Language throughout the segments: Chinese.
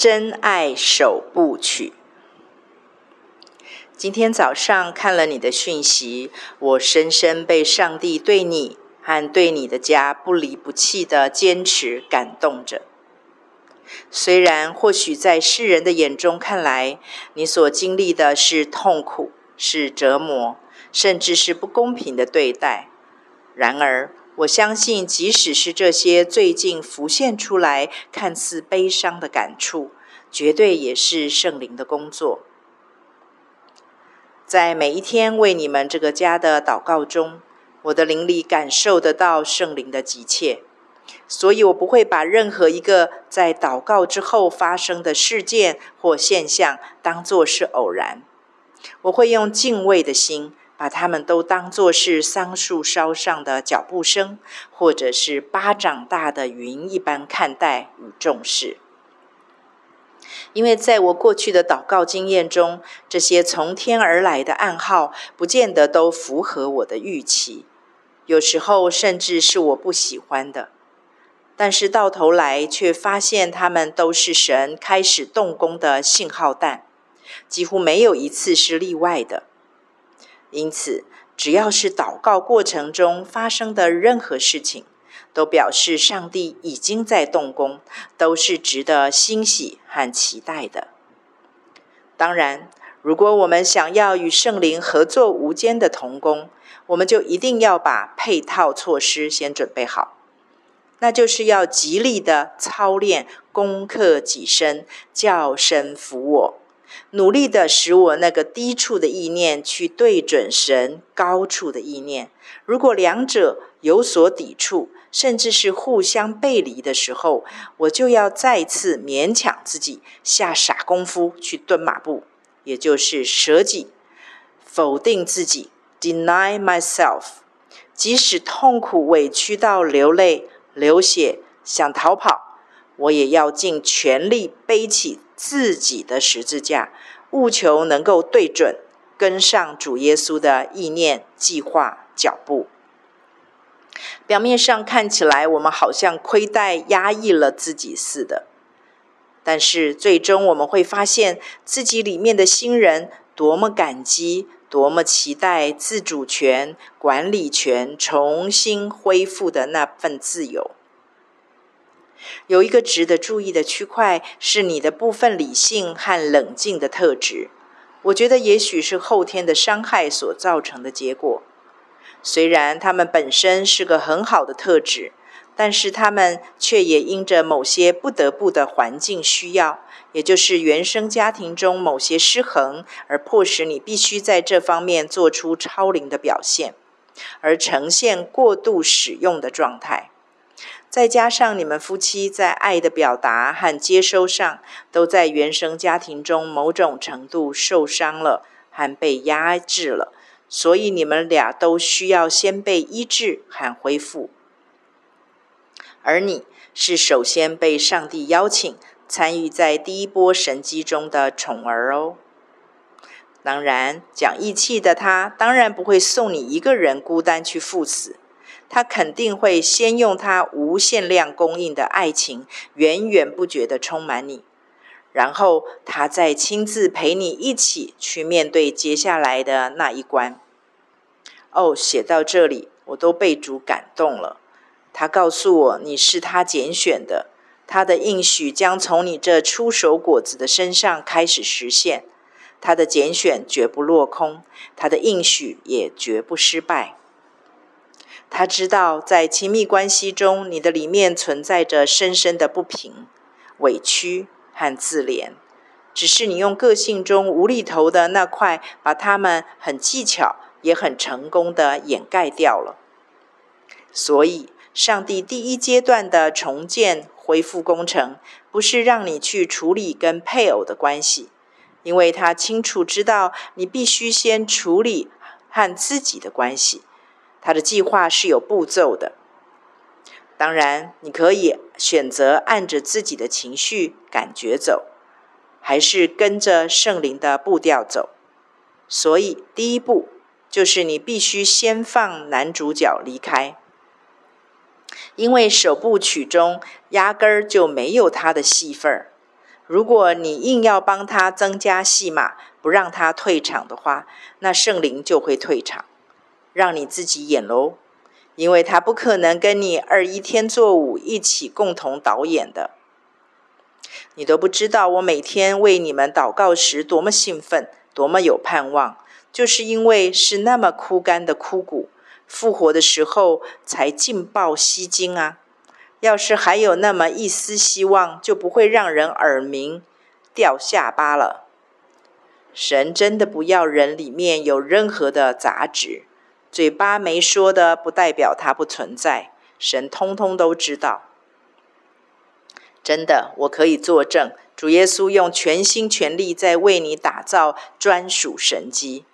真爱首部曲。今天早上看了你的讯息，我深深被上帝对你和对你的家不离不弃的坚持感动着。虽然或许在世人的眼中看来，你所经历的是痛苦、是折磨，甚至是不公平的对待，然而我相信，即使是这些最近浮现出来、看似悲伤的感触，绝对也是圣灵的工作。在每一天为你们这个家的祷告中，我的灵里感受得到圣灵的急切，所以我不会把任何一个在祷告之后发生的事件或现象当作是偶然。我会用敬畏的心，把它们都当作是桑树梢上的脚步声，或者是巴掌大的云一般看待与重视。因为在我过去的祷告经验中，这些从天而来的暗号，不见得都符合我的预期，有时候甚至是我不喜欢的。但是到头来，却发现他们都是神开始动工的信号弹，几乎没有一次是例外的。因此，只要是祷告过程中发生的任何事情，都表示上帝已经在动工，都是值得欣喜和期待的。当然，如果我们想要与圣灵合作无间的同工，我们就一定要把配套措施先准备好，那就是要极力的操练攻克己身，叫神服我，努力的使我那个低处的意念去对准神高处的意念。如果两者有所抵触，甚至是互相背离的时候，我就要再次勉强自己下傻功夫去蹲马步，也就是舍己、否定自己 （deny myself）。即使痛苦委屈到流泪、流血、想逃跑，我也要尽全力背起自己的十字架，务求能够对准、跟上主耶稣的意念、计划、脚步。表面上看起来，我们好像亏待、压抑了自己似的，但是最终我们会发现自己里面的新人多么感激，多么期待自主权、管理权重新恢复的那份自由。有一个值得注意的区块，是你的部分理性和冷静的特质。我觉得也许是后天的伤害所造成的结果。虽然他们本身是个很好的特质，但是他们却也因着某些不得不的环境需要，也就是原生家庭中某些失衡，而迫使你必须在这方面做出超龄的表现，而呈现过度使用的状态。再加上你们夫妻在爱的表达和接收上，都在原生家庭中某种程度受伤了和被压制了。所以你们俩都需要先被医治和恢复，而你是首先被上帝邀请参与在第一波神迹中的宠儿哦。当然，讲义气的他当然不会送你一个人孤单去赴死，他肯定会先用他无限量供应的爱情，源源不绝的充满你。然后他再亲自陪你一起去面对接下来的那一关。哦，写到这里，我都被主感动了。他告诉我，你是他拣选的，他的应许将从你这出手果子的身上开始实现。他的拣选绝不落空，他的应许也绝不失败。他知道，在亲密关系中，你的里面存在着深深的不平、委屈。和自怜，只是你用个性中无厘头的那块，把他们很技巧也很成功的掩盖掉了。所以，上帝第一阶段的重建恢复工程，不是让你去处理跟配偶的关系，因为他清楚知道你必须先处理和自己的关系。他的计划是有步骤的。当然，你可以选择按着自己的情绪、感觉走，还是跟着圣灵的步调走。所以，第一步就是你必须先放男主角离开，因为首部曲中压根儿就没有他的戏份儿。如果你硬要帮他增加戏码，不让他退场的话，那圣灵就会退场，让你自己演喽。因为他不可能跟你二一天作五一起共同导演的。你都不知道，我每天为你们祷告时多么兴奋，多么有盼望，就是因为是那么枯干的枯骨，复活的时候才劲爆吸睛啊！要是还有那么一丝希望，就不会让人耳鸣、掉下巴了。神真的不要人里面有任何的杂质，嘴巴没说的，不代表它不存在。神通通都知道。真的，我可以作证，主耶稣用全心全力在为你打造专属神机。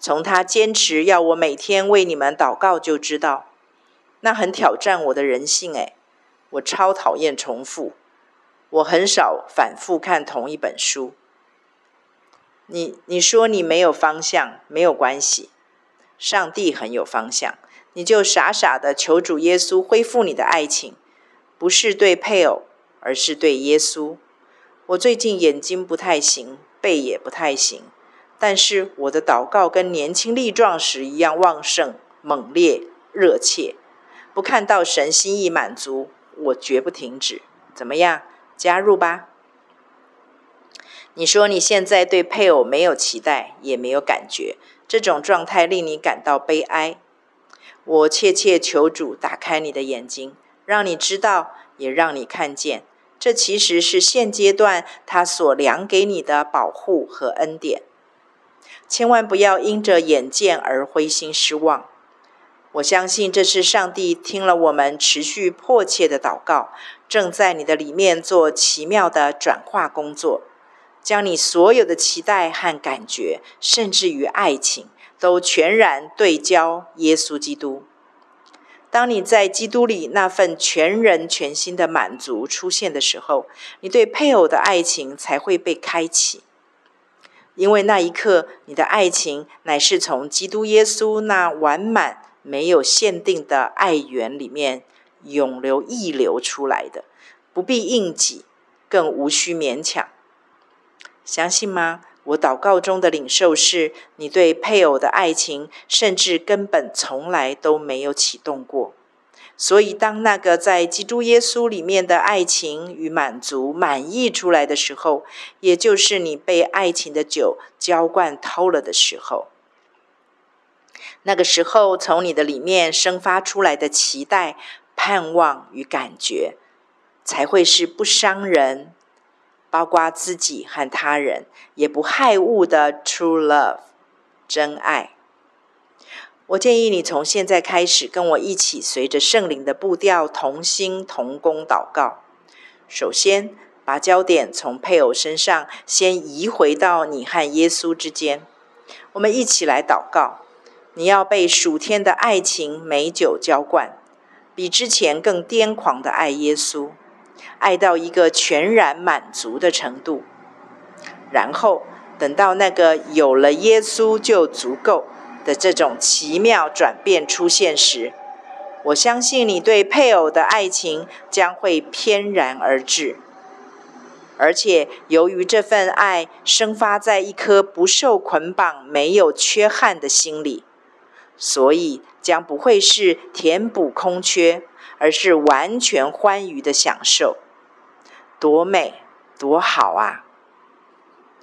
从他坚持要我每天为你们祷告就知道，那很挑战我的人性诶。我超讨厌重复，我很少反复看同一本书。你你说你没有方向，没有关系，上帝很有方向，你就傻傻的求主耶稣恢复你的爱情，不是对配偶，而是对耶稣。我最近眼睛不太行，背也不太行，但是我的祷告跟年轻力壮时一样旺盛、猛烈、热切，不看到神心意满足。我绝不停止，怎么样？加入吧。你说你现在对配偶没有期待，也没有感觉，这种状态令你感到悲哀。我切切求主打开你的眼睛，让你知道，也让你看见，这其实是现阶段他所量给你的保护和恩典。千万不要因着眼见而灰心失望。我相信这是上帝听了我们持续迫切的祷告，正在你的里面做奇妙的转化工作，将你所有的期待和感觉，甚至于爱情，都全然对焦耶稣基督。当你在基督里那份全人全心的满足出现的时候，你对配偶的爱情才会被开启，因为那一刻，你的爱情乃是从基督耶稣那完满。没有限定的爱源里面涌流溢流出来的，不必硬挤，更无需勉强。相信吗？我祷告中的领受是，你对配偶的爱情，甚至根本从来都没有启动过。所以，当那个在基督耶稣里面的爱情与满足满溢出来的时候，也就是你被爱情的酒浇灌透了的时候。那个时候，从你的里面生发出来的期待、盼望与感觉，才会是不伤人，包括自己和他人，也不害物的 true love，真爱。我建议你从现在开始跟我一起，随着圣灵的步调，同心同工祷告。首先，把焦点从配偶身上先移回到你和耶稣之间。我们一起来祷告。你要被属天的爱情美酒浇灌，比之前更癫狂的爱耶稣，爱到一个全然满足的程度。然后等到那个有了耶稣就足够的这种奇妙转变出现时，我相信你对配偶的爱情将会翩然而至，而且由于这份爱生发在一颗不受捆绑、没有缺憾的心里。所以将不会是填补空缺，而是完全欢愉的享受，多美，多好啊！